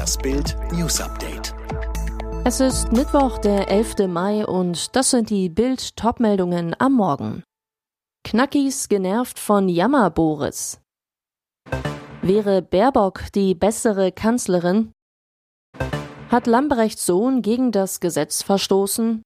Das Bild News Update. Es ist Mittwoch, der 11. Mai und das sind die Bild Topmeldungen am Morgen. Knackis genervt von Jammer Boris. Wäre Baerbock die bessere Kanzlerin? Hat Lambrechts Sohn gegen das Gesetz verstoßen?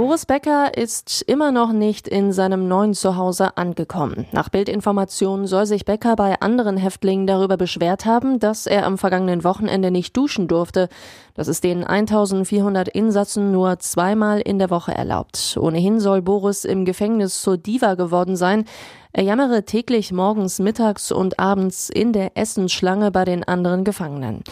Boris Becker ist immer noch nicht in seinem neuen Zuhause angekommen. Nach Bildinformationen soll sich Becker bei anderen Häftlingen darüber beschwert haben, dass er am vergangenen Wochenende nicht duschen durfte. Das ist den 1400 Insassen nur zweimal in der Woche erlaubt. Ohnehin soll Boris im Gefängnis zur Diva geworden sein. Er jammere täglich morgens, mittags und abends in der Essensschlange bei den anderen Gefangenen.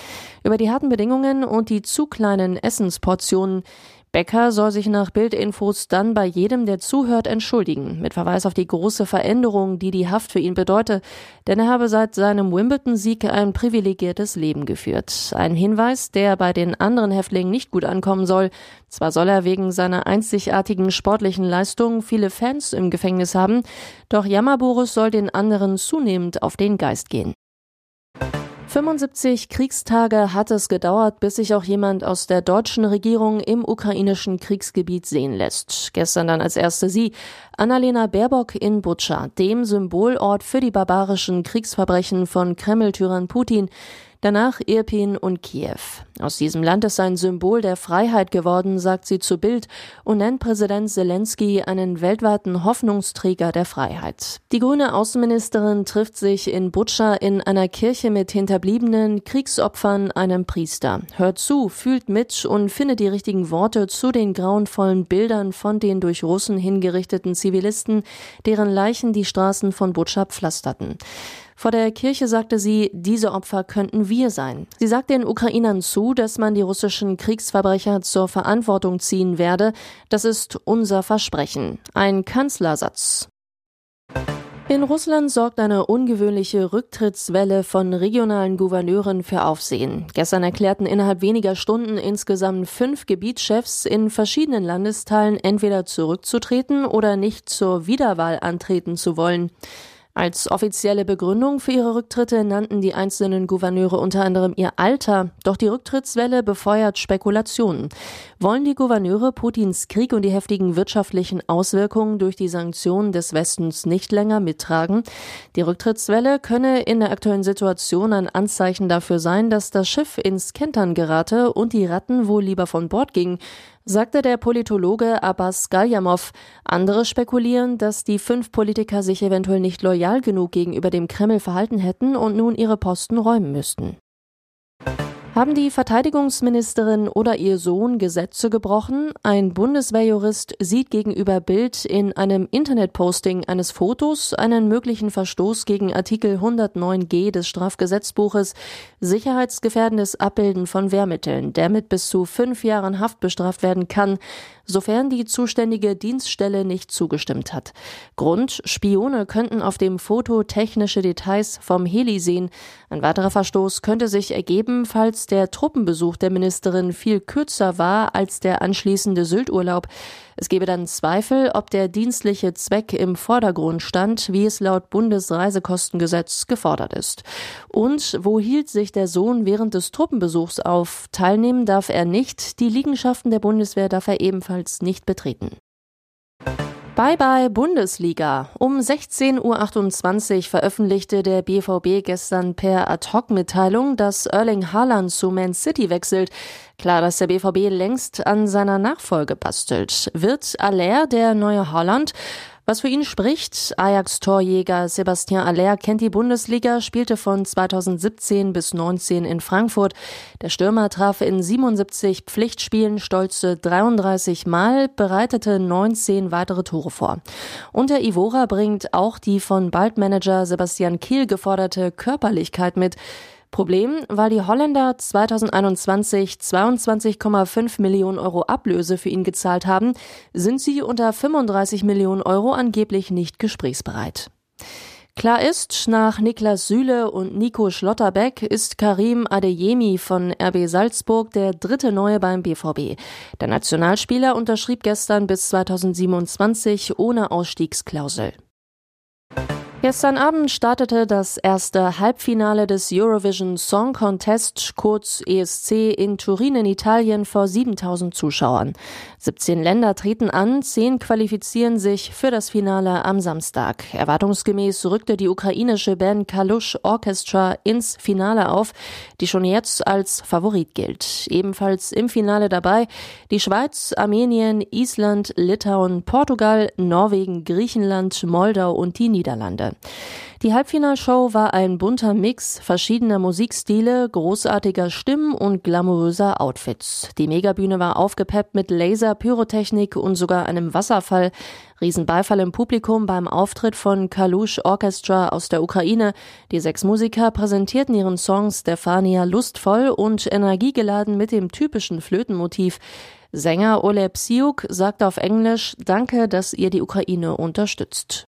Über die harten Bedingungen und die zu kleinen Essensportionen Becker soll sich nach Bildinfos dann bei jedem, der zuhört, entschuldigen, mit Verweis auf die große Veränderung, die die Haft für ihn bedeute, denn er habe seit seinem Wimbledon-Sieg ein privilegiertes Leben geführt. Ein Hinweis, der bei den anderen Häftlingen nicht gut ankommen soll. Zwar soll er wegen seiner einzigartigen sportlichen Leistung viele Fans im Gefängnis haben, doch Jammerboris soll den anderen zunehmend auf den Geist gehen. 75 Kriegstage hat es gedauert, bis sich auch jemand aus der deutschen Regierung im ukrainischen Kriegsgebiet sehen lässt. Gestern dann als erste sie, Annalena Baerbock in Butscha, dem Symbolort für die barbarischen Kriegsverbrechen von Kreml-Tyrann Putin, danach Irpin und Kiew. Aus diesem Land ist ein Symbol der Freiheit geworden, sagt sie zu Bild und nennt Präsident Zelensky einen weltweiten Hoffnungsträger der Freiheit. Die grüne Außenministerin trifft sich in Butscha in einer Kirche mit Hinterbliebenen, Kriegsopfern, einem Priester. Hört zu, fühlt mit und findet die richtigen Worte zu den grauenvollen Bildern von den durch Russen hingerichteten Zivilisten, deren Leichen die Straßen von Butscha pflasterten. Vor der Kirche sagte sie, diese Opfer könnten wir sein. Sie sagt den Ukrainern zu, dass man die russischen Kriegsverbrecher zur Verantwortung ziehen werde. Das ist unser Versprechen. Ein Kanzlersatz. In Russland sorgt eine ungewöhnliche Rücktrittswelle von regionalen Gouverneuren für Aufsehen. Gestern erklärten innerhalb weniger Stunden insgesamt fünf Gebietschefs in verschiedenen Landesteilen entweder zurückzutreten oder nicht zur Wiederwahl antreten zu wollen. Als offizielle Begründung für ihre Rücktritte nannten die einzelnen Gouverneure unter anderem ihr Alter, doch die Rücktrittswelle befeuert Spekulationen. Wollen die Gouverneure Putins Krieg und die heftigen wirtschaftlichen Auswirkungen durch die Sanktionen des Westens nicht länger mittragen? Die Rücktrittswelle könne in der aktuellen Situation ein Anzeichen dafür sein, dass das Schiff ins Kentern gerate und die Ratten wohl lieber von Bord gingen, sagte der Politologe Abbas Galjamov. Andere spekulieren, dass die fünf Politiker sich eventuell nicht loyal genug gegenüber dem Kreml verhalten hätten und nun ihre Posten räumen müssten. Haben die Verteidigungsministerin oder ihr Sohn Gesetze gebrochen? Ein Bundeswehrjurist sieht gegenüber Bild in einem Internetposting eines Fotos einen möglichen Verstoß gegen Artikel 109g des Strafgesetzbuches sicherheitsgefährdendes Abbilden von Wehrmitteln, der mit bis zu fünf Jahren Haft bestraft werden kann, sofern die zuständige Dienststelle nicht zugestimmt hat. Grund, Spione könnten auf dem Foto technische Details vom Heli sehen. Ein weiterer Verstoß könnte sich ergeben, falls der Truppenbesuch der Ministerin viel kürzer war als der anschließende Sylturlaub. Es gebe dann Zweifel, ob der dienstliche Zweck im Vordergrund stand, wie es laut Bundesreisekostengesetz gefordert ist. Und wo hielt sich der Sohn während des Truppenbesuchs auf? Teilnehmen darf er nicht, die Liegenschaften der Bundeswehr darf er ebenfalls nicht betreten. Bye bye Bundesliga. Um 16.28 Uhr veröffentlichte der BVB gestern per Ad-Hoc-Mitteilung, dass Erling Haaland zu Man City wechselt. Klar, dass der BVB längst an seiner Nachfolge bastelt. Wird Aller der neue Haaland? Was für ihn spricht, Ajax-Torjäger Sebastian Aller kennt die Bundesliga, spielte von 2017 bis 19 in Frankfurt. Der Stürmer traf in 77 Pflichtspielen stolze 33 Mal, bereitete 19 weitere Tore vor. Und der Ivora bringt auch die von Baldmanager Sebastian Kiel geforderte Körperlichkeit mit. Problem, weil die Holländer 2021 22,5 Millionen Euro Ablöse für ihn gezahlt haben, sind sie unter 35 Millionen Euro angeblich nicht gesprächsbereit. Klar ist, nach Niklas Süle und Nico Schlotterbeck ist Karim Adeyemi von RB Salzburg der dritte Neue beim BVB. Der Nationalspieler unterschrieb gestern bis 2027 ohne Ausstiegsklausel. Gestern Abend startete das erste Halbfinale des Eurovision Song Contest, kurz ESC, in Turin in Italien vor 7000 Zuschauern. 17 Länder treten an, 10 qualifizieren sich für das Finale am Samstag. Erwartungsgemäß rückte die ukrainische Band Kalush Orchestra ins Finale auf, die schon jetzt als Favorit gilt. Ebenfalls im Finale dabei die Schweiz, Armenien, Island, Litauen, Portugal, Norwegen, Griechenland, Moldau und die Niederlande. Die Halbfinalshow war ein bunter Mix verschiedener Musikstile, großartiger Stimmen und glamouröser Outfits. Die Megabühne war aufgepeppt mit Laser, Pyrotechnik und sogar einem Wasserfall. Riesenbeifall im Publikum beim Auftritt von Kalush Orchestra aus der Ukraine. Die sechs Musiker präsentierten ihren Song Stefania lustvoll und energiegeladen mit dem typischen Flötenmotiv. Sänger Oleg Psiuk sagt auf Englisch, danke, dass ihr die Ukraine unterstützt.